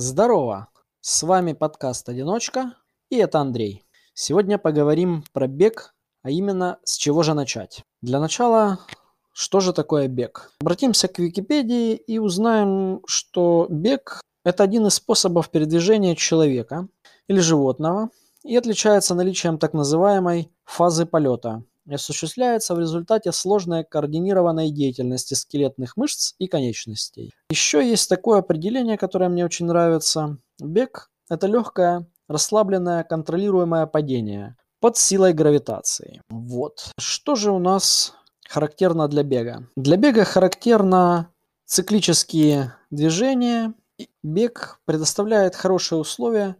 Здорово! С вами подкаст «Одиночка» и это Андрей. Сегодня поговорим про бег, а именно с чего же начать. Для начала, что же такое бег? Обратимся к Википедии и узнаем, что бег – это один из способов передвижения человека или животного и отличается наличием так называемой фазы полета осуществляется в результате сложной координированной деятельности скелетных мышц и конечностей. Еще есть такое определение, которое мне очень нравится. Бег – это легкое, расслабленное, контролируемое падение под силой гравитации. Вот. Что же у нас характерно для бега? Для бега характерно циклические движения. Бег предоставляет хорошие условия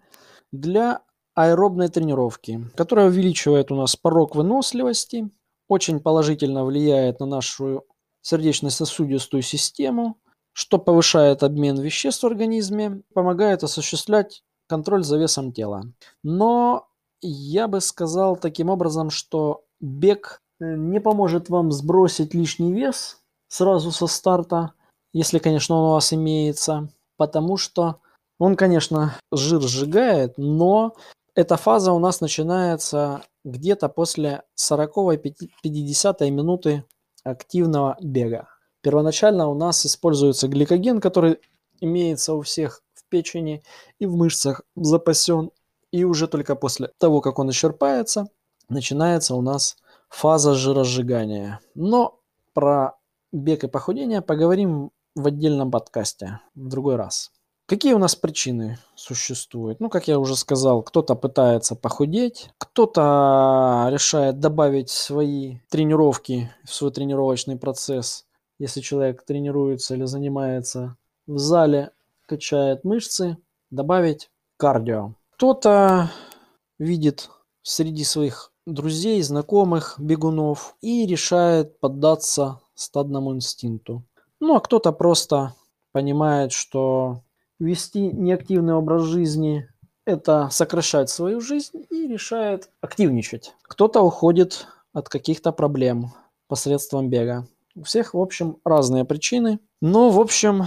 для аэробной тренировки, которая увеличивает у нас порог выносливости, очень положительно влияет на нашу сердечно-сосудистую систему, что повышает обмен веществ в организме, помогает осуществлять контроль за весом тела. Но я бы сказал таким образом, что бег э, не поможет вам сбросить лишний вес сразу со старта, если, конечно, он у вас имеется, потому что он, конечно, жир сжигает, но эта фаза у нас начинается где-то после 40-50 минуты активного бега. Первоначально у нас используется гликоген, который имеется у всех в печени и в мышцах запасен. И уже только после того, как он исчерпается, начинается у нас фаза жиросжигания. Но про бег и похудение поговорим в отдельном подкасте в другой раз. Какие у нас причины существуют? Ну, как я уже сказал, кто-то пытается похудеть, кто-то решает добавить свои тренировки в свой тренировочный процесс. Если человек тренируется или занимается в зале, качает мышцы, добавить кардио. Кто-то видит среди своих друзей, знакомых, бегунов и решает поддаться стадному инстинкту. Ну, а кто-то просто понимает, что вести неактивный образ жизни – это сокращать свою жизнь и решает активничать. Кто-то уходит от каких-то проблем посредством бега. У всех, в общем, разные причины. Но, в общем,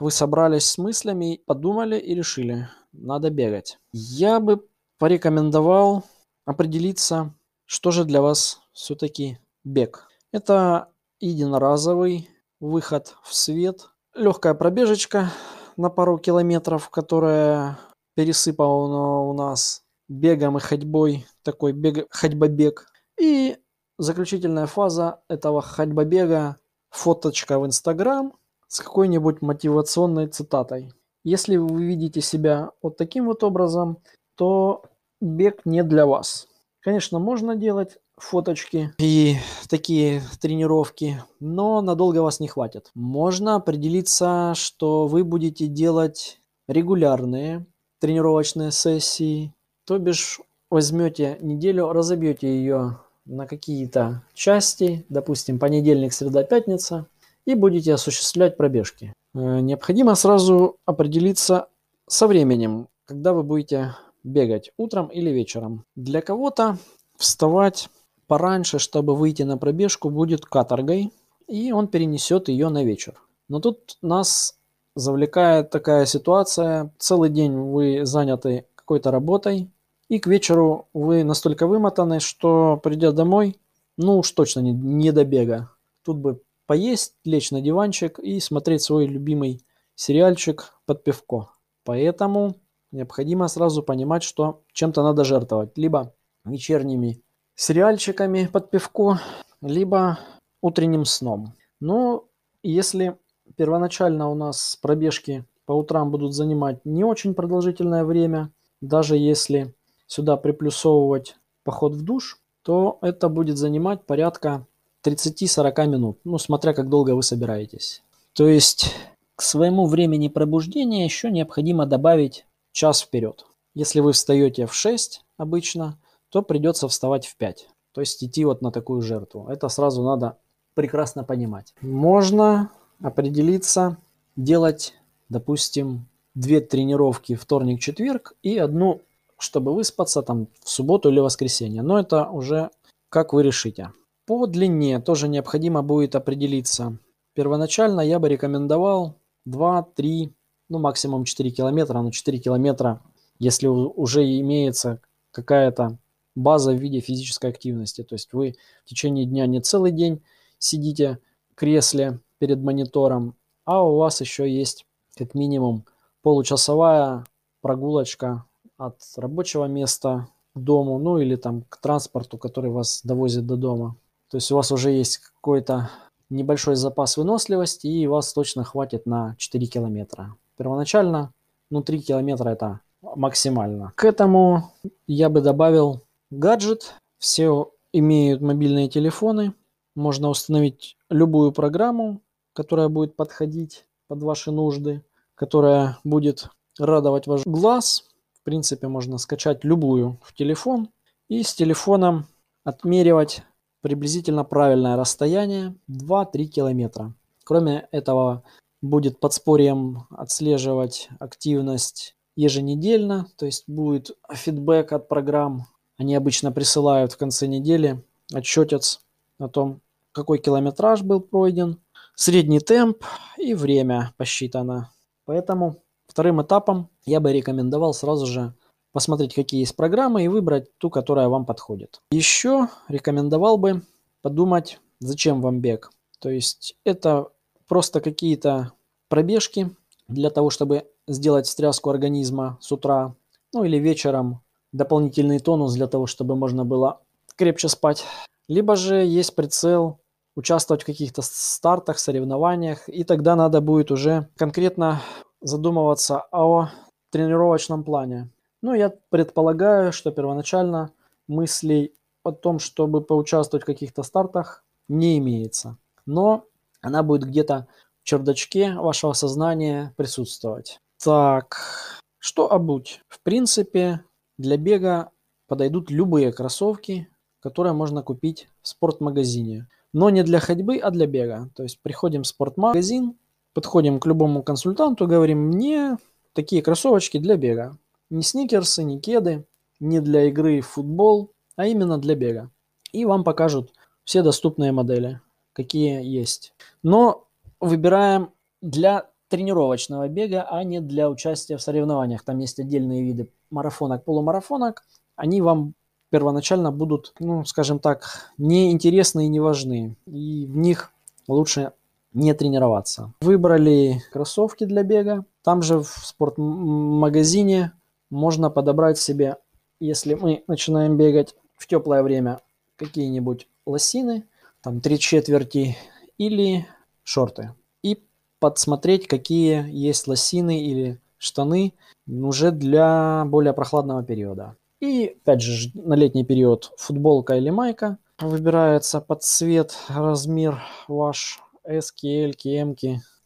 вы собрались с мыслями, подумали и решили, надо бегать. Я бы порекомендовал определиться, что же для вас все-таки бег. Это единоразовый выход в свет, легкая пробежечка на пару километров, которая пересыпана у нас бегом и ходьбой, такой бег, ходьбобег. И заключительная фаза этого ходьбобега – фоточка в Инстаграм с какой-нибудь мотивационной цитатой. Если вы видите себя вот таким вот образом, то бег не для вас. Конечно, можно делать фоточки и такие тренировки, но надолго вас не хватит. Можно определиться, что вы будете делать регулярные тренировочные сессии, то бишь возьмете неделю, разобьете ее на какие-то части, допустим, понедельник, среда, пятница, и будете осуществлять пробежки. Э, необходимо сразу определиться со временем, когда вы будете бегать, утром или вечером. Для кого-то вставать пораньше, чтобы выйти на пробежку, будет каторгой, и он перенесет ее на вечер. Но тут нас завлекает такая ситуация. Целый день вы заняты какой-то работой, и к вечеру вы настолько вымотаны, что придя домой, ну уж точно не, не до бега. Тут бы поесть, лечь на диванчик и смотреть свой любимый сериальчик под пивко. Поэтому необходимо сразу понимать, что чем-то надо жертвовать. Либо вечерними сериальчиками под пивко, либо утренним сном. Но если первоначально у нас пробежки по утрам будут занимать не очень продолжительное время, даже если сюда приплюсовывать поход в душ, то это будет занимать порядка 30-40 минут, ну, смотря как долго вы собираетесь. То есть к своему времени пробуждения еще необходимо добавить час вперед. Если вы встаете в 6 обычно, то придется вставать в 5. То есть идти вот на такую жертву. Это сразу надо прекрасно понимать. Можно определиться, делать, допустим, две тренировки вторник-четверг и одну, чтобы выспаться там в субботу или воскресенье. Но это уже как вы решите. По длине тоже необходимо будет определиться. Первоначально я бы рекомендовал 2, 3, ну, максимум 4 километра, но 4 километра, если уже имеется какая-то база в виде физической активности. То есть вы в течение дня не целый день сидите в кресле перед монитором, а у вас еще есть как минимум получасовая прогулочка от рабочего места к дому, ну или там к транспорту, который вас довозит до дома. То есть у вас уже есть какой-то небольшой запас выносливости и вас точно хватит на 4 километра. Первоначально, ну 3 километра это максимально. К этому я бы добавил гаджет. Все имеют мобильные телефоны. Можно установить любую программу, которая будет подходить под ваши нужды, которая будет радовать ваш глаз. В принципе, можно скачать любую в телефон и с телефоном отмеривать приблизительно правильное расстояние 2-3 километра. Кроме этого, будет подспорьем отслеживать активность еженедельно, то есть будет фидбэк от программ. Они обычно присылают в конце недели отчетец о том, какой километраж был пройден, средний темп и время посчитано. Поэтому вторым этапом я бы рекомендовал сразу же посмотреть, какие есть программы и выбрать ту, которая вам подходит. Еще рекомендовал бы подумать, зачем вам бег. То есть это просто какие-то пробежки для того, чтобы сделать встряску организма с утра, ну или вечером, дополнительный тонус для того, чтобы можно было крепче спать. Либо же есть прицел участвовать в каких-то стартах, соревнованиях, и тогда надо будет уже конкретно задумываться о тренировочном плане. Ну, я предполагаю, что первоначально мыслей о том, чтобы поучаствовать в каких-то стартах, не имеется. Но она будет где-то в чердачке вашего сознания присутствовать. Так, что обуть? В принципе, для бега подойдут любые кроссовки, которые можно купить в спортмагазине. Но не для ходьбы, а для бега. То есть приходим в спортмагазин, подходим к любому консультанту, говорим, мне такие кроссовочки для бега. Не сникерсы, не кеды, не для игры в футбол, а именно для бега. И вам покажут все доступные модели, какие есть. Но выбираем для тренировочного бега, а не для участия в соревнованиях. Там есть отдельные виды марафонок, полумарафонок. Они вам первоначально будут, ну, скажем так, неинтересны и не важны. И в них лучше не тренироваться. Выбрали кроссовки для бега. Там же в спортмагазине можно подобрать себе, если мы начинаем бегать в теплое время, какие-нибудь лосины, там три четверти или шорты. И подсмотреть, какие есть лосины или штаны уже для более прохладного периода. И опять же на летний период футболка или майка выбирается под цвет, размер ваш SKL, KM,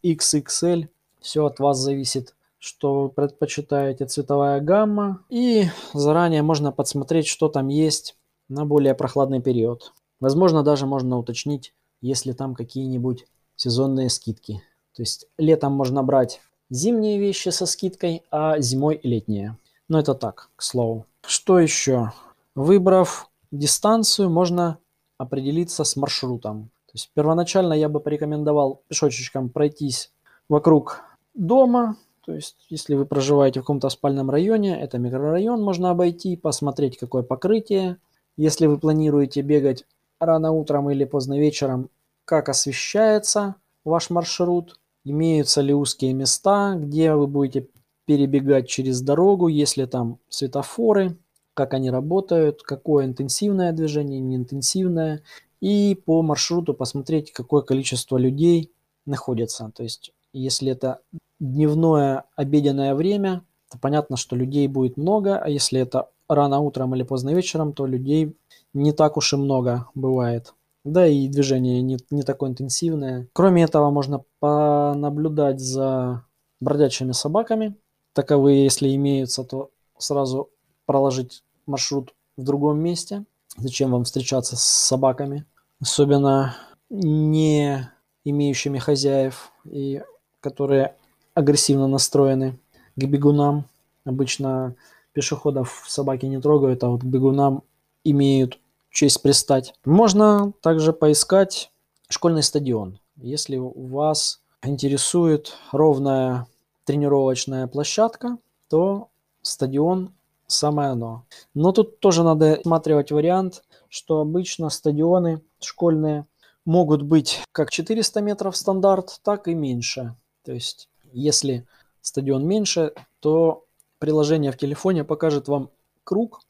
XXL. Все от вас зависит, что вы предпочитаете, цветовая гамма. И заранее можно подсмотреть, что там есть на более прохладный период. Возможно, даже можно уточнить, если там какие-нибудь сезонные скидки. То есть летом можно брать зимние вещи со скидкой, а зимой летние. Но это так, к слову. Что еще? Выбрав дистанцию, можно определиться с маршрутом. То есть первоначально я бы порекомендовал пешочечком пройтись вокруг дома. То есть если вы проживаете в каком-то спальном районе, это микрорайон, можно обойти, посмотреть какое покрытие. Если вы планируете бегать рано утром или поздно вечером, как освещается ваш маршрут, имеются ли узкие места, где вы будете перебегать через дорогу, если там светофоры, как они работают, какое интенсивное движение, неинтенсивное, и по маршруту посмотреть, какое количество людей находится. То есть, если это дневное обеденное время, то понятно, что людей будет много, а если это рано утром или поздно вечером, то людей не так уж и много бывает. Да и движение не, не такое интенсивное. Кроме этого, можно понаблюдать за бродячими собаками. Таковые, если имеются, то сразу проложить маршрут в другом месте. Зачем вам встречаться с собаками? Особенно не имеющими хозяев и которые агрессивно настроены к бегунам. Обычно пешеходов собаки не трогают, а вот бегунам имеют честь пристать. Можно также поискать школьный стадион. Если вас интересует ровная тренировочная площадка, то стадион самое оно. Но тут тоже надо рассматривать вариант, что обычно стадионы школьные могут быть как 400 метров стандарт, так и меньше. То есть, если стадион меньше, то приложение в телефоне покажет вам круг,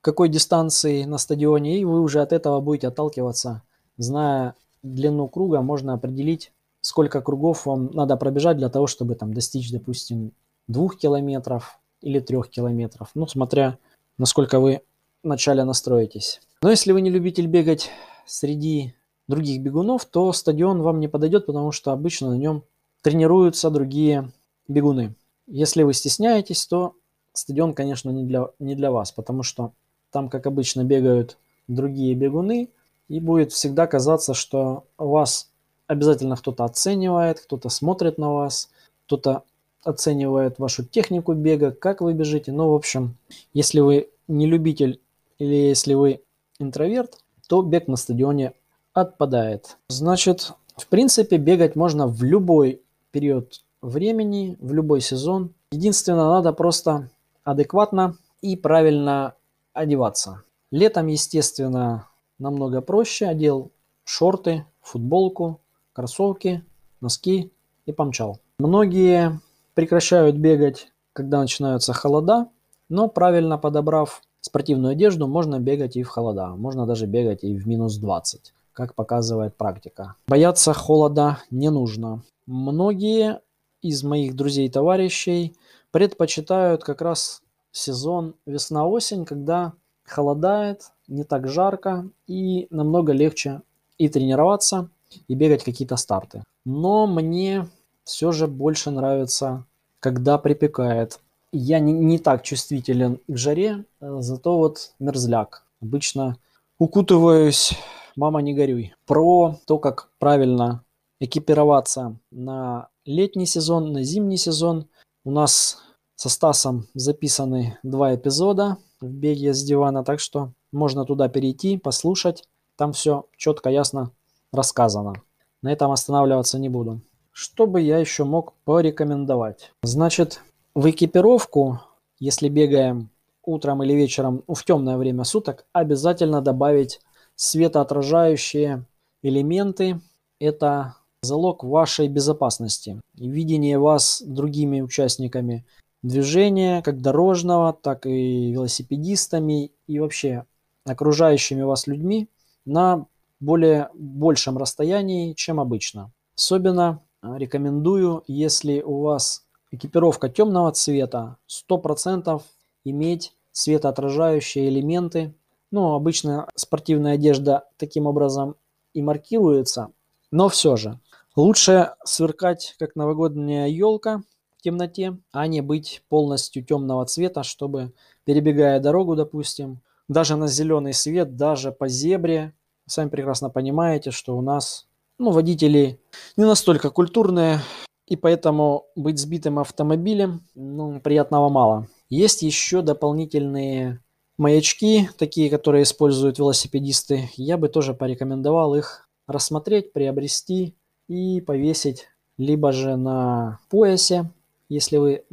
какой дистанции на стадионе, и вы уже от этого будете отталкиваться. Зная длину круга, можно определить, сколько кругов вам надо пробежать для того, чтобы там достичь, допустим, двух километров или трех километров. Ну, смотря насколько вы вначале настроитесь. Но если вы не любитель бегать среди других бегунов, то стадион вам не подойдет, потому что обычно на нем тренируются другие бегуны. Если вы стесняетесь, то стадион, конечно, не для, не для вас, потому что там, как обычно, бегают другие бегуны, и будет всегда казаться, что вас обязательно кто-то оценивает, кто-то смотрит на вас, кто-то оценивает вашу технику бега, как вы бежите. Ну, в общем, если вы не любитель или если вы интроверт, то бег на стадионе отпадает. Значит, в принципе, бегать можно в любой период времени, в любой сезон. Единственное, надо просто адекватно и правильно одеваться. Летом, естественно, намного проще. Одел шорты, футболку, кроссовки, носки и помчал. Многие прекращают бегать, когда начинаются холода, но правильно подобрав спортивную одежду, можно бегать и в холода. Можно даже бегать и в минус 20, как показывает практика. Бояться холода не нужно. Многие из моих друзей и товарищей предпочитают как раз сезон весна-осень, когда холодает, не так жарко и намного легче и тренироваться, и бегать какие-то старты. Но мне все же больше нравится, когда припекает. Я не, не так чувствителен к жаре, зато вот мерзляк. Обычно укутываюсь, мама не горюй. Про то, как правильно экипироваться на летний сезон, на зимний сезон. У нас со Стасом записаны два эпизода в беге с дивана, так что можно туда перейти, послушать. Там все четко, ясно рассказано. На этом останавливаться не буду. Что бы я еще мог порекомендовать? Значит, в экипировку, если бегаем утром или вечером в темное время суток, обязательно добавить светоотражающие элементы. Это залог вашей безопасности видение вас другими участниками движения, как дорожного, так и велосипедистами и вообще окружающими вас людьми на более большем расстоянии, чем обычно. Особенно а, рекомендую, если у вас экипировка темного цвета, 100% иметь светоотражающие элементы. Ну, обычно спортивная одежда таким образом и маркируется, но все же Лучше сверкать, как новогодняя елка темноте, а не быть полностью темного цвета, чтобы, перебегая дорогу, допустим, даже на зеленый свет, даже по зебре, сами прекрасно понимаете, что у нас ну, водители не настолько культурные, и поэтому быть сбитым автомобилем ну, приятного мало. Есть еще дополнительные маячки, такие, которые используют велосипедисты. Я бы тоже порекомендовал их рассмотреть, приобрести и повесить либо же на поясе, если вы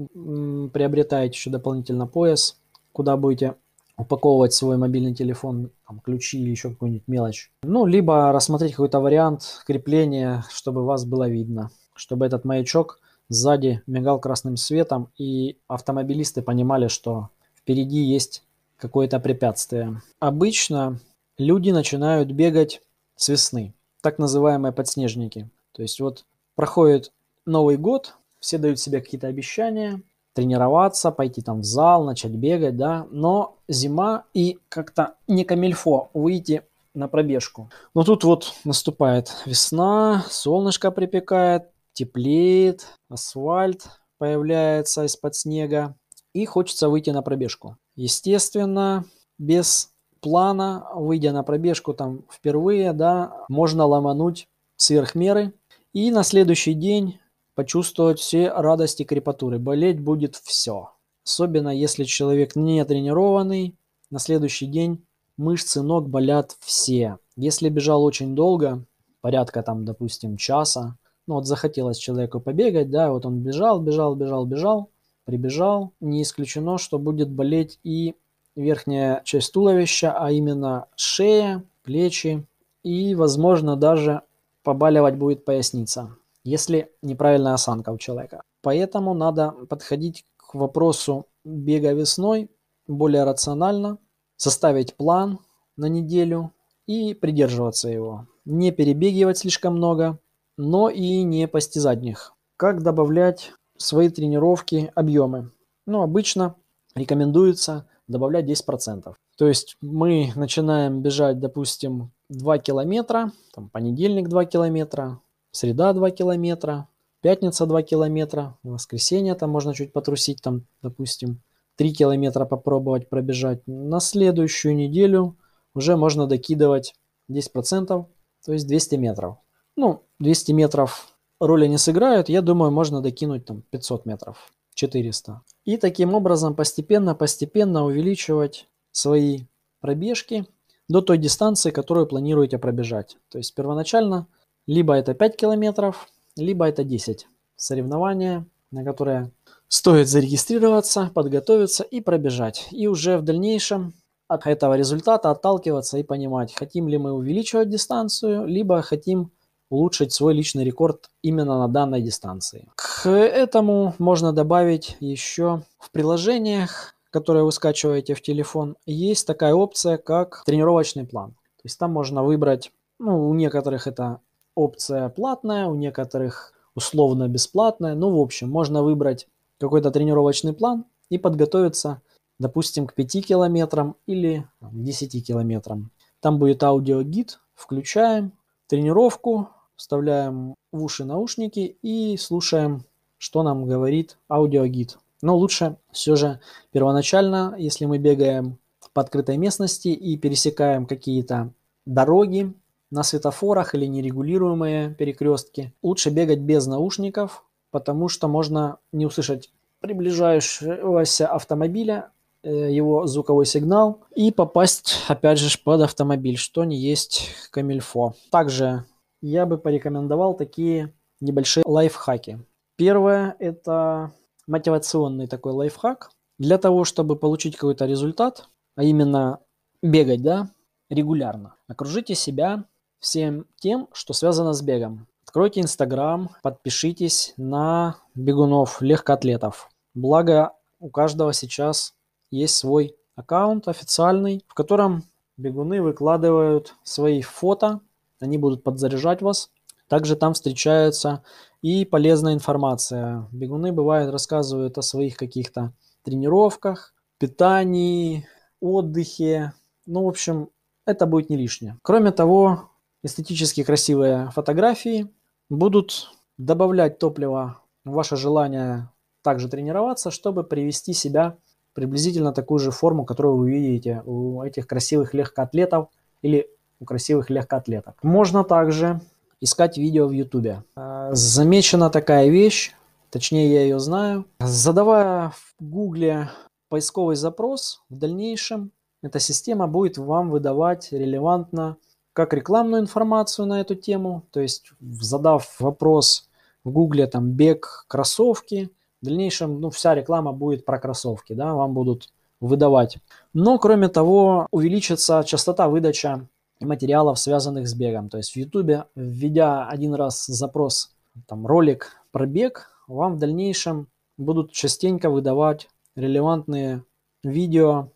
приобретаете еще дополнительно пояс, куда будете упаковывать свой мобильный телефон, там, ключи или еще какую-нибудь мелочь. Ну, либо рассмотреть какой-то вариант крепления, чтобы вас было видно, чтобы этот маячок сзади мигал красным светом, и автомобилисты понимали, что впереди есть какое-то препятствие. Обычно люди начинают бегать с весны, так называемые подснежники. То есть вот проходит Новый год, все дают себе какие-то обещания, тренироваться, пойти там в зал, начать бегать, да, но зима и как-то не камильфо выйти на пробежку. Но тут вот наступает весна, солнышко припекает, теплеет, асфальт появляется из-под снега, и хочется выйти на пробежку. Естественно, без плана, выйдя на пробежку там впервые, да, можно ломануть сверх меры, и на следующий день почувствовать все радости крепатуры. Болеть будет все. Особенно если человек не тренированный, на следующий день мышцы ног болят все. Если бежал очень долго, порядка там, допустим, часа, Ну вот захотелось человеку побегать, да, вот он бежал, бежал, бежал, бежал, прибежал. Не исключено, что будет болеть и верхняя часть туловища, а именно шея, плечи и, возможно, даже побаливать будет поясница, если неправильная осанка у человека. Поэтому надо подходить к вопросу бега весной более рационально, составить план на неделю и придерживаться его. Не перебегивать слишком много, но и не постизать них. Как добавлять в свои тренировки объемы? Ну, обычно рекомендуется добавлять 10%. То есть мы начинаем бежать, допустим, 2 километра, там, понедельник 2 километра, среда 2 километра, пятница 2 километра, воскресенье там можно чуть потрусить, там, допустим, 3 километра попробовать пробежать. На следующую неделю уже можно докидывать 10%, то есть 200 метров. Ну, 200 метров роли не сыграют, я думаю, можно докинуть там 500 метров, 400. И таким образом постепенно-постепенно увеличивать свои пробежки до той дистанции, которую планируете пробежать. То есть первоначально либо это 5 километров, либо это 10. Соревнования, на которые стоит зарегистрироваться, подготовиться и пробежать. И уже в дальнейшем от этого результата отталкиваться и понимать, хотим ли мы увеличивать дистанцию, либо хотим улучшить свой личный рекорд именно на данной дистанции. К этому можно добавить еще в приложениях, которые вы скачиваете в телефон, есть такая опция, как тренировочный план. То есть там можно выбрать, ну, у некоторых это опция платная, у некоторых условно бесплатная. Ну, в общем, можно выбрать какой-то тренировочный план и подготовиться, допустим, к 5 километрам или к 10 километрам. Там будет аудиогид, включаем тренировку, вставляем в уши наушники и слушаем, что нам говорит аудиогид. Но лучше все же первоначально, если мы бегаем по открытой местности и пересекаем какие-то дороги на светофорах или нерегулируемые перекрестки, лучше бегать без наушников, потому что можно не услышать приближающегося автомобиля, э, его звуковой сигнал и попасть опять же под автомобиль, что не есть камильфо. Также я бы порекомендовал такие небольшие лайфхаки. Первое – это мотивационный такой лайфхак. Для того, чтобы получить какой-то результат, а именно бегать, да, регулярно, окружите себя всем тем, что связано с бегом. Откройте Инстаграм, подпишитесь на бегунов, легкоатлетов. Благо, у каждого сейчас есть свой аккаунт официальный, в котором бегуны выкладывают свои фото они будут подзаряжать вас. Также там встречается и полезная информация. Бегуны бывает рассказывают о своих каких-то тренировках, питании, отдыхе. Ну, в общем, это будет не лишнее. Кроме того, эстетически красивые фотографии будут добавлять топливо в ваше желание также тренироваться, чтобы привести себя приблизительно такую же форму, которую вы видите у этих красивых легкоатлетов или у красивых легкоатлеток. Можно также искать видео в YouTube. А, замечена такая вещь, точнее я ее знаю. Задавая в Гугле поисковый запрос, в дальнейшем эта система будет вам выдавать релевантно как рекламную информацию на эту тему, то есть задав вопрос в Гугле там бег кроссовки, в дальнейшем ну, вся реклама будет про кроссовки, да, вам будут выдавать. Но кроме того увеличится частота выдачи материалов, связанных с бегом. То есть в YouTube, введя один раз запрос, там, ролик про бег, вам в дальнейшем будут частенько выдавать релевантные видео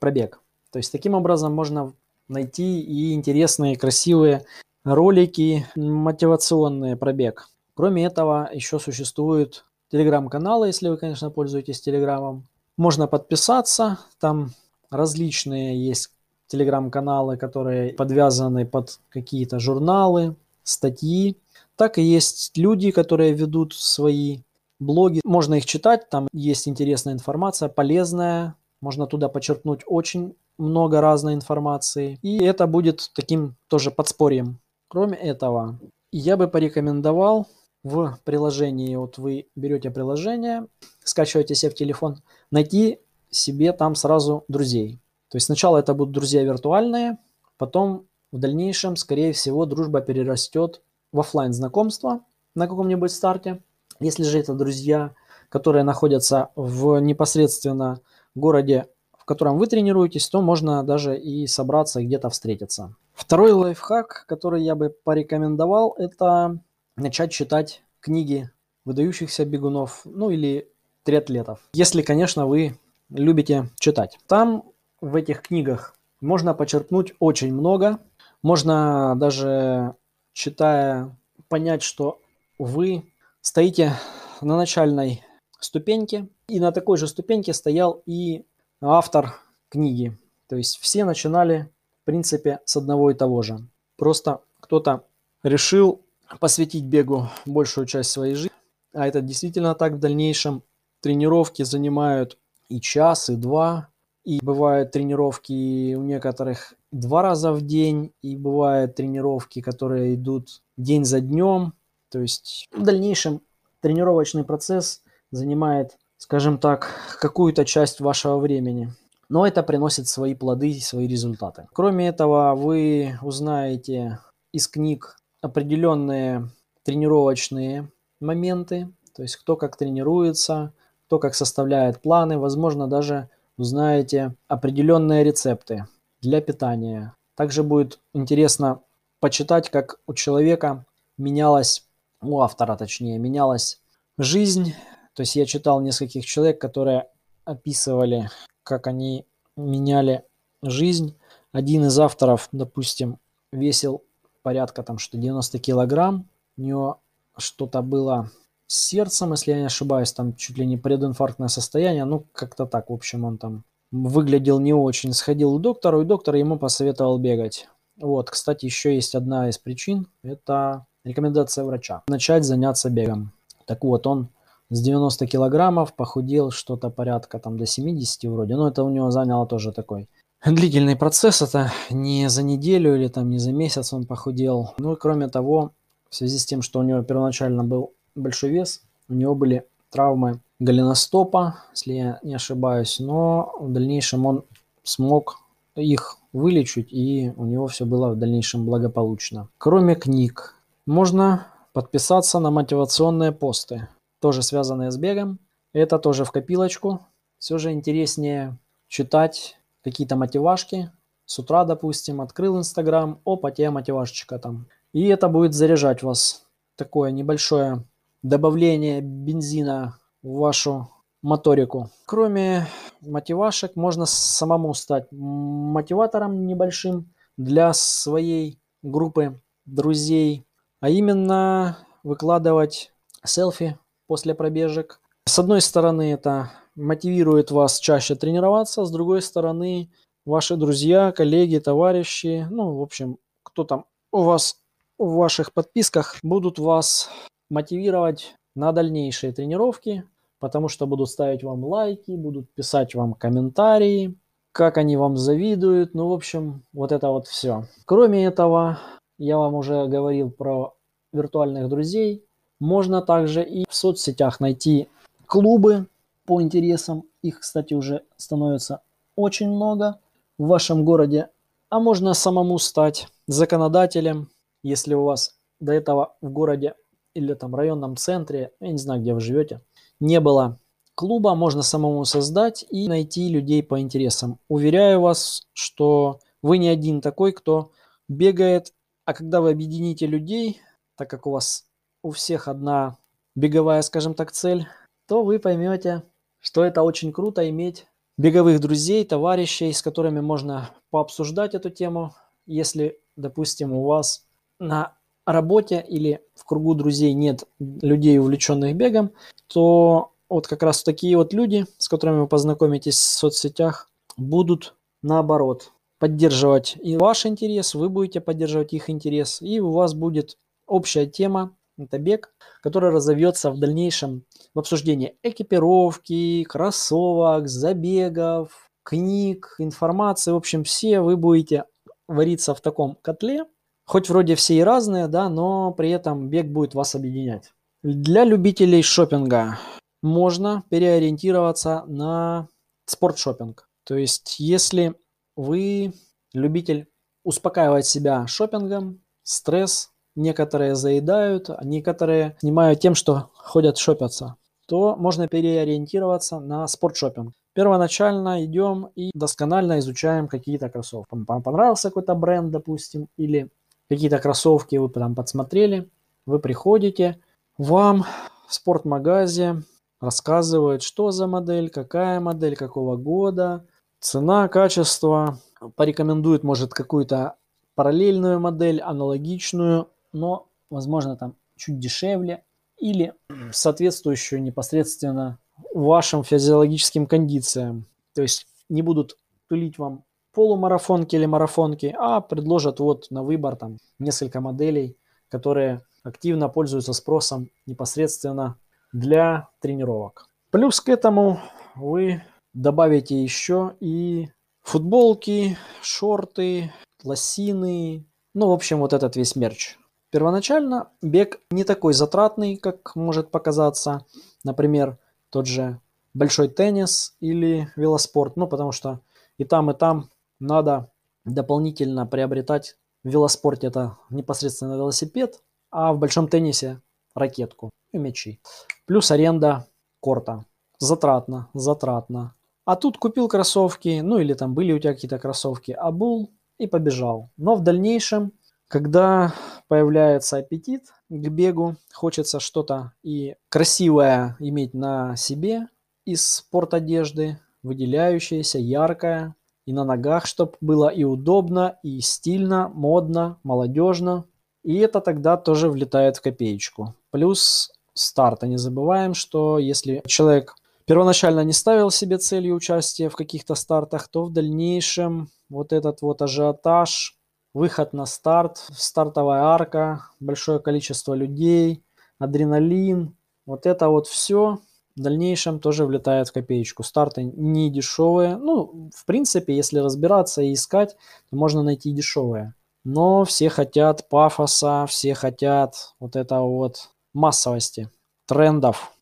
про бег. То есть таким образом можно найти и интересные, красивые ролики мотивационные про бег. Кроме этого, еще существуют телеграм-каналы, если вы, конечно, пользуетесь телеграмом. Можно подписаться, там различные есть телеграм-каналы, которые подвязаны под какие-то журналы, статьи. Так и есть люди, которые ведут свои блоги. Можно их читать, там есть интересная информация, полезная. Можно туда подчеркнуть очень много разной информации. И это будет таким тоже подспорьем. Кроме этого, я бы порекомендовал в приложении, вот вы берете приложение, скачиваете себе в телефон, найти себе там сразу друзей. То есть сначала это будут друзья виртуальные, потом в дальнейшем, скорее всего, дружба перерастет в офлайн знакомство. на каком-нибудь старте. Если же это друзья, которые находятся в непосредственно городе, котором вы тренируетесь, то можно даже и собраться и где-то встретиться. Второй лайфхак, который я бы порекомендовал, это начать читать книги выдающихся бегунов, ну или триатлетов. Если, конечно, вы любите читать. Там в этих книгах можно почерпнуть очень много. Можно даже читая понять, что вы стоите на начальной ступеньке, и на такой же ступеньке стоял и автор книги. То есть все начинали, в принципе, с одного и того же. Просто кто-то решил посвятить бегу большую часть своей жизни, а это действительно так в дальнейшем. Тренировки занимают и час, и два, и бывают тренировки у некоторых два раза в день, и бывают тренировки, которые идут день за днем. То есть в дальнейшем тренировочный процесс занимает, скажем так, какую-то часть вашего времени. Но это приносит свои плоды и свои результаты. Кроме этого, вы узнаете из книг определенные тренировочные моменты, то есть кто как тренируется, кто как составляет планы, возможно, даже узнаете определенные рецепты для питания. Также будет интересно почитать, как у человека менялась, у автора точнее, менялась жизнь. То есть я читал нескольких человек, которые описывали, как они меняли жизнь. Один из авторов, допустим, весил порядка там что 90 килограмм. У него что-то было с сердцем, если я не ошибаюсь, там чуть ли не прединфарктное состояние. Ну, как-то так, в общем, он там выглядел не очень. Сходил к доктору, и доктор ему посоветовал бегать. Вот, кстати, еще есть одна из причин. Это рекомендация врача. Начать заняться бегом. Так вот, он с 90 килограммов похудел что-то порядка там до 70 вроде. Но это у него заняло тоже такой длительный процесс. Это не за неделю или там не за месяц он похудел. Ну и кроме того, в связи с тем, что у него первоначально был большой вес, у него были травмы голеностопа, если я не ошибаюсь, но в дальнейшем он смог их вылечить, и у него все было в дальнейшем благополучно. Кроме книг, можно подписаться на мотивационные посты, тоже связанные с бегом. Это тоже в копилочку. Все же интереснее читать какие-то мотивашки. С утра, допустим, открыл Инстаграм, опа, тебе мотивашечка там. И это будет заряжать вас. Такое небольшое добавление бензина в вашу моторику. Кроме мотивашек, можно самому стать мотиватором небольшим для своей группы друзей, а именно выкладывать селфи после пробежек. С одной стороны, это мотивирует вас чаще тренироваться, с другой стороны, ваши друзья, коллеги, товарищи, ну, в общем, кто там у вас в ваших подписках будут вас мотивировать на дальнейшие тренировки, потому что будут ставить вам лайки, будут писать вам комментарии, как они вам завидуют, ну, в общем, вот это вот все. Кроме этого, я вам уже говорил про виртуальных друзей. Можно также и в соцсетях найти клубы по интересам. Их, кстати, уже становится очень много в вашем городе. А можно самому стать законодателем, если у вас до этого в городе или там районном центре, я не знаю, где вы живете, не было клуба, можно самому создать и найти людей по интересам. Уверяю вас, что вы не один такой, кто бегает, а когда вы объедините людей, так как у вас у всех одна беговая, скажем так, цель, то вы поймете, что это очень круто иметь беговых друзей, товарищей, с которыми можно пообсуждать эту тему, если, допустим, у вас на работе или в кругу друзей нет людей, увлеченных бегом, то вот как раз такие вот люди, с которыми вы познакомитесь в соцсетях, будут наоборот поддерживать и ваш интерес, вы будете поддерживать их интерес, и у вас будет общая тема, это бег, который разовьется в дальнейшем в обсуждении экипировки, кроссовок, забегов, книг, информации. В общем, все вы будете вариться в таком котле, Хоть вроде все и разные, да, но при этом бег будет вас объединять. Для любителей шопинга можно переориентироваться на спортшопинг. То есть, если вы любитель успокаивать себя шопингом, стресс некоторые заедают, а некоторые снимают тем, что ходят шопятся, то можно переориентироваться на спортшопинг. Первоначально идем и досконально изучаем какие-то кроссовки. Вам понравился какой-то бренд, допустим, или какие-то кроссовки вы там подсмотрели, вы приходите, вам в спортмагазе рассказывают, что за модель, какая модель, какого года, цена, качество, порекомендует, может, какую-то параллельную модель, аналогичную, но, возможно, там чуть дешевле или соответствующую непосредственно вашим физиологическим кондициям. То есть не будут пылить вам полумарафонки или марафонки, а предложат вот на выбор там несколько моделей, которые активно пользуются спросом непосредственно для тренировок. Плюс к этому вы добавите еще и футболки, шорты, лосины, ну, в общем, вот этот весь мерч. Первоначально бег не такой затратный, как может показаться. Например, тот же большой теннис или велоспорт. Ну, потому что и там, и там надо дополнительно приобретать в велоспорте это непосредственно велосипед, а в большом теннисе ракетку и мячи. Плюс аренда корта. Затратно, затратно. А тут купил кроссовки, ну или там были у тебя какие-то кроссовки, обул и побежал. Но в дальнейшем, когда появляется аппетит к бегу, хочется что-то и красивое иметь на себе из спортодежды, выделяющееся, яркое, и на ногах, чтобы было и удобно, и стильно, модно, молодежно. И это тогда тоже влетает в копеечку. Плюс старта. Не забываем, что если человек первоначально не ставил себе целью участия в каких-то стартах, то в дальнейшем вот этот вот ажиотаж, выход на старт, стартовая арка, большое количество людей, адреналин, вот это вот все в дальнейшем тоже влетает в копеечку. Старты не дешевые. Ну, в принципе, если разбираться и искать, то можно найти дешевые. Но все хотят пафоса, все хотят вот этого вот массовости, трендов.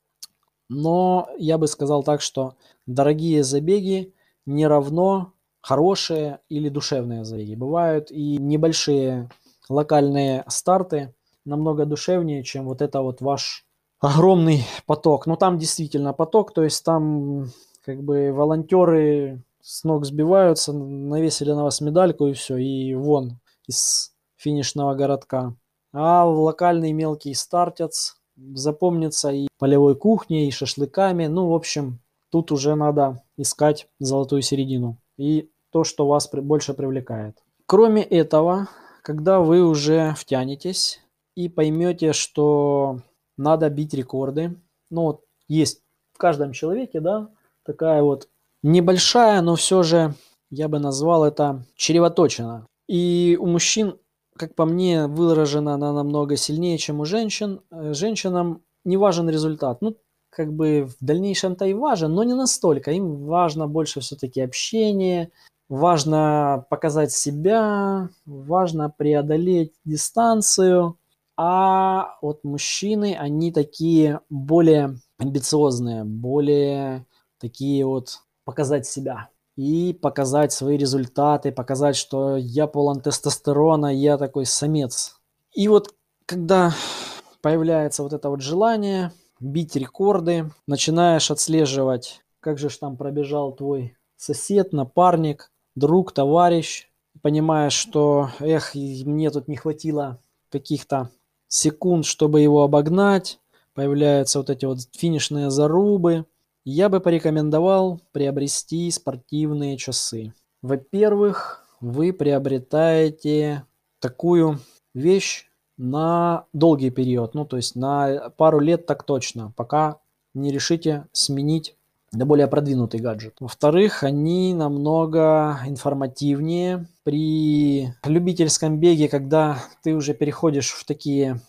Но я бы сказал так, что дорогие забеги не равно хорошие или душевные забеги. Бывают и небольшие локальные старты намного душевнее, чем вот это вот ваш огромный поток. Ну, там действительно поток, то есть там как бы волонтеры с ног сбиваются, навесили на вас медальку и все, и вон из финишного городка. А локальный мелкий стартец запомнится и полевой кухней, и шашлыками. Ну, в общем, тут уже надо искать золотую середину и то, что вас больше привлекает. Кроме этого, когда вы уже втянетесь и поймете, что надо бить рекорды. Ну, вот есть в каждом человеке, да, такая вот небольшая, но все же я бы назвал это чревоточина. И у мужчин, как по мне, выражена она намного сильнее, чем у женщин. Э, женщинам не важен результат. Ну, как бы в дальнейшем-то и важен, но не настолько. Им важно больше все-таки общение, важно показать себя, важно преодолеть дистанцию. А вот мужчины, они такие более амбициозные, более такие вот показать себя и показать свои результаты, показать, что я полон тестостерона, я такой самец. И вот когда появляется вот это вот желание бить рекорды, начинаешь отслеживать, как же ж там пробежал твой сосед, напарник, друг, товарищ, понимаешь, что, эх, мне тут не хватило каких-то секунд, чтобы его обогнать. Появляются вот эти вот финишные зарубы. Я бы порекомендовал приобрести спортивные часы. Во-первых, вы приобретаете такую вещь на долгий период, ну то есть на пару лет так точно, пока не решите сменить на более продвинутый гаджет. Во-вторых, они намного информативнее. При любительском беге, когда ты уже переходишь в такие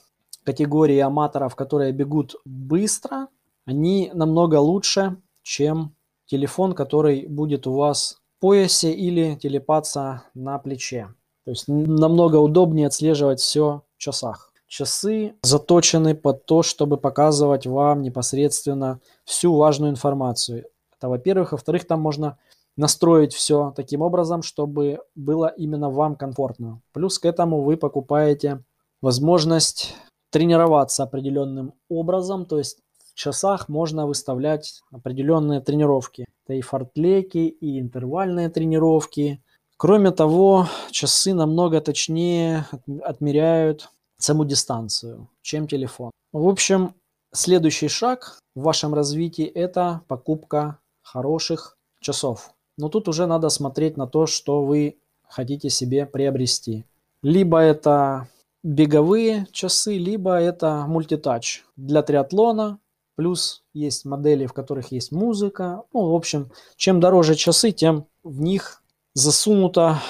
категории аматоров, которые бегут быстро, они намного лучше, чем телефон, который будет у вас в поясе или телепаться на плече. То есть намного удобнее отслеживать все в часах. Часы заточены под то, чтобы показывать вам непосредственно всю важную информацию. Это во-первых. Во-вторых, там можно настроить все таким образом, чтобы было именно вам комфортно. Плюс к этому вы покупаете возможность тренироваться определенным образом, то есть в часах можно выставлять определенные тренировки. Это и фортлеки, и интервальные тренировки. Кроме того, часы намного точнее отмеряют саму дистанцию, чем телефон. В общем, следующий шаг в вашем развитии – это покупка хороших часов. Но тут уже надо смотреть на то, что вы хотите себе приобрести. Либо это беговые часы, либо это мультитач для триатлона. Плюс есть модели, в которых есть музыка. Ну, в общем, чем дороже часы, тем в них засунуто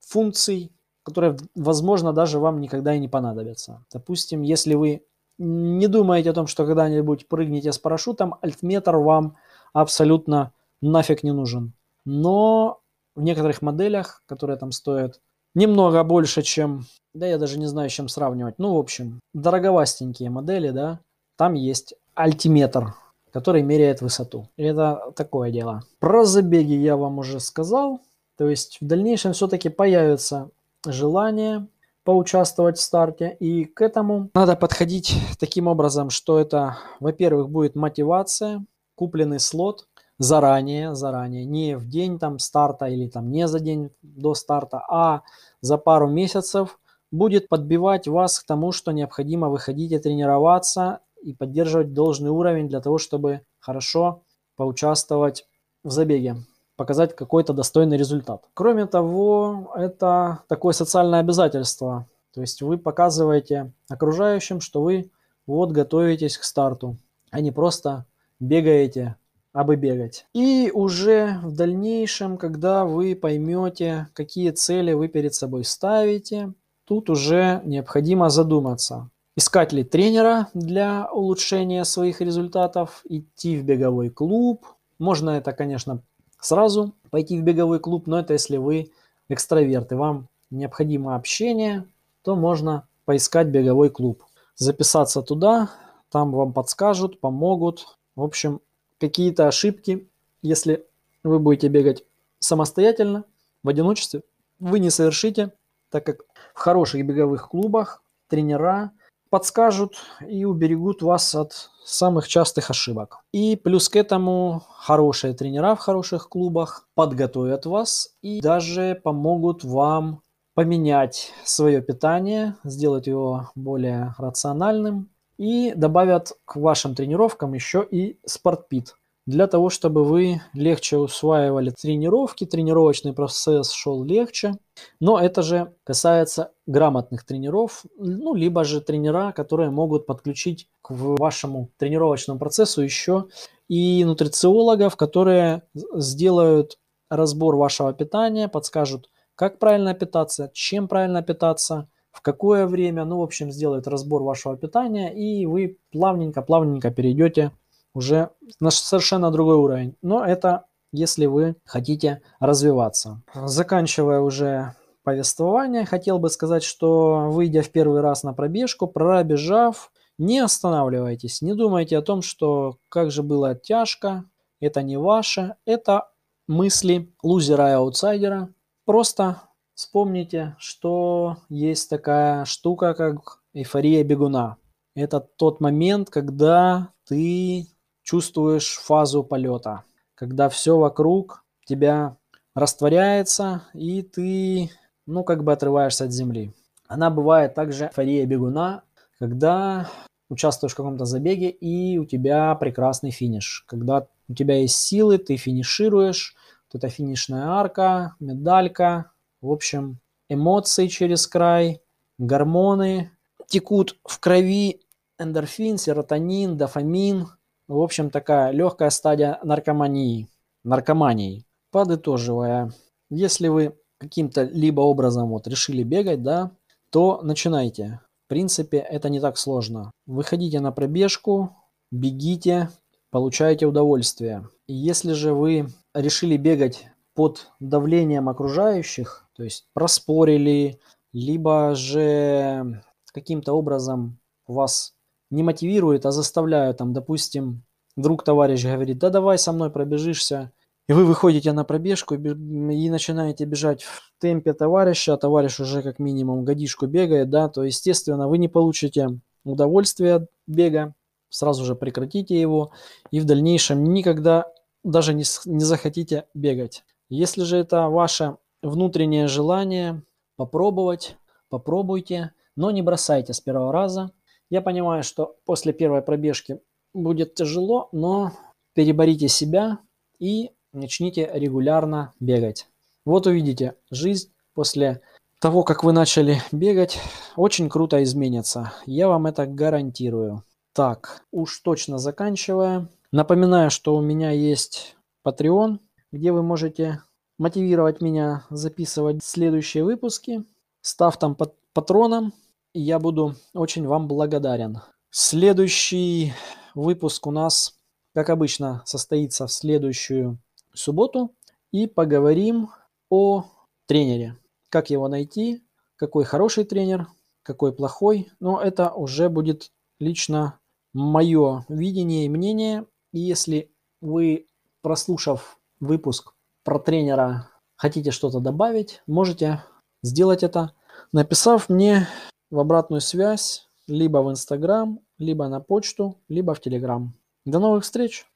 функций, которые, возможно, даже вам никогда и не понадобятся. Допустим, если вы не думаете о том, что когда-нибудь прыгнете с парашютом, альтметр вам абсолютно нафиг не нужен. Но в некоторых моделях, которые там стоят немного больше, чем... Да я даже не знаю, с чем сравнивать. Ну, в общем, дороговастенькие модели, да, там есть альтиметр, который меряет высоту. Это такое дело. Про забеги я вам уже сказал. То есть в дальнейшем все-таки появится желание поучаствовать в старте. И к этому надо подходить таким образом, что это, во-первых, будет мотивация, купленный слот, заранее, заранее, не в день там старта или там не за день до старта, а за пару месяцев будет подбивать вас к тому, что необходимо выходить и тренироваться и поддерживать должный уровень для того, чтобы хорошо поучаствовать в забеге, показать какой-то достойный результат. Кроме того, это такое социальное обязательство. То есть вы показываете окружающим, что вы вот готовитесь к старту, а не просто бегаете абы бегать. И уже в дальнейшем, когда вы поймете, какие цели вы перед собой ставите, тут уже необходимо задуматься, искать ли тренера для улучшения своих результатов, идти в беговой клуб. Можно это, конечно, сразу пойти в беговой клуб, но это если вы экстраверт и вам необходимо общение, то можно поискать беговой клуб. Записаться туда, там вам подскажут, помогут. В общем, какие-то ошибки, если вы будете бегать самостоятельно, в одиночестве, вы не совершите, так как в хороших беговых клубах тренера подскажут и уберегут вас от самых частых ошибок. И плюс к этому хорошие тренера в хороших клубах подготовят вас и даже помогут вам поменять свое питание, сделать его более рациональным, и добавят к вашим тренировкам еще и спортпит. Для того, чтобы вы легче усваивали тренировки, тренировочный процесс шел легче. Но это же касается грамотных тренеров, ну, либо же тренера, которые могут подключить к вашему тренировочному процессу еще и нутрициологов, которые сделают разбор вашего питания, подскажут, как правильно питаться, чем правильно питаться – в какое время, ну, в общем, сделает разбор вашего питания, и вы плавненько-плавненько перейдете уже на совершенно другой уровень. Но это если вы хотите развиваться. Заканчивая уже повествование, хотел бы сказать, что выйдя в первый раз на пробежку, пробежав, не останавливайтесь, не думайте о том, что как же было тяжко, это не ваше, это мысли лузера и аутсайдера. Просто Вспомните, что есть такая штука, как эйфория бегуна. Это тот момент, когда ты чувствуешь фазу полета, когда все вокруг тебя растворяется, и ты, ну, как бы отрываешься от земли. Она бывает также эйфория бегуна, когда участвуешь в каком-то забеге, и у тебя прекрасный финиш. Когда у тебя есть силы, ты финишируешь, вот эта финишная арка, медалька, в общем, эмоции через край, гормоны текут в крови, эндорфин, серотонин, дофамин. В общем, такая легкая стадия наркомании. Наркомании. Подытоживая, если вы каким-то либо образом вот решили бегать, да, то начинайте. В принципе, это не так сложно. Выходите на пробежку, бегите, получаете удовольствие. И если же вы решили бегать под давлением окружающих, то есть проспорили, либо же каким-то образом вас не мотивирует, а заставляют, там, допустим, друг товарищ говорит, да давай со мной пробежишься, и вы выходите на пробежку и начинаете бежать в темпе товарища, а товарищ уже как минимум годишку бегает, да, то, естественно, вы не получите удовольствие от бега, сразу же прекратите его и в дальнейшем никогда даже не, не захотите бегать. Если же это ваше внутреннее желание попробовать, попробуйте, но не бросайте с первого раза. Я понимаю, что после первой пробежки будет тяжело, но переборите себя и начните регулярно бегать. Вот увидите, жизнь после того, как вы начали бегать, очень круто изменится. Я вам это гарантирую. Так, уж точно заканчивая. Напоминаю, что у меня есть Patreon, где вы можете мотивировать меня записывать следующие выпуски. Став там патроном, я буду очень вам благодарен. Следующий выпуск у нас, как обычно, состоится в следующую субботу. И поговорим о тренере. Как его найти, какой хороший тренер, какой плохой. Но это уже будет лично мое видение и мнение. И если вы, прослушав выпуск про тренера, хотите что-то добавить, можете сделать это, написав мне в обратную связь либо в Инстаграм, либо на почту, либо в Телеграм. До новых встреч!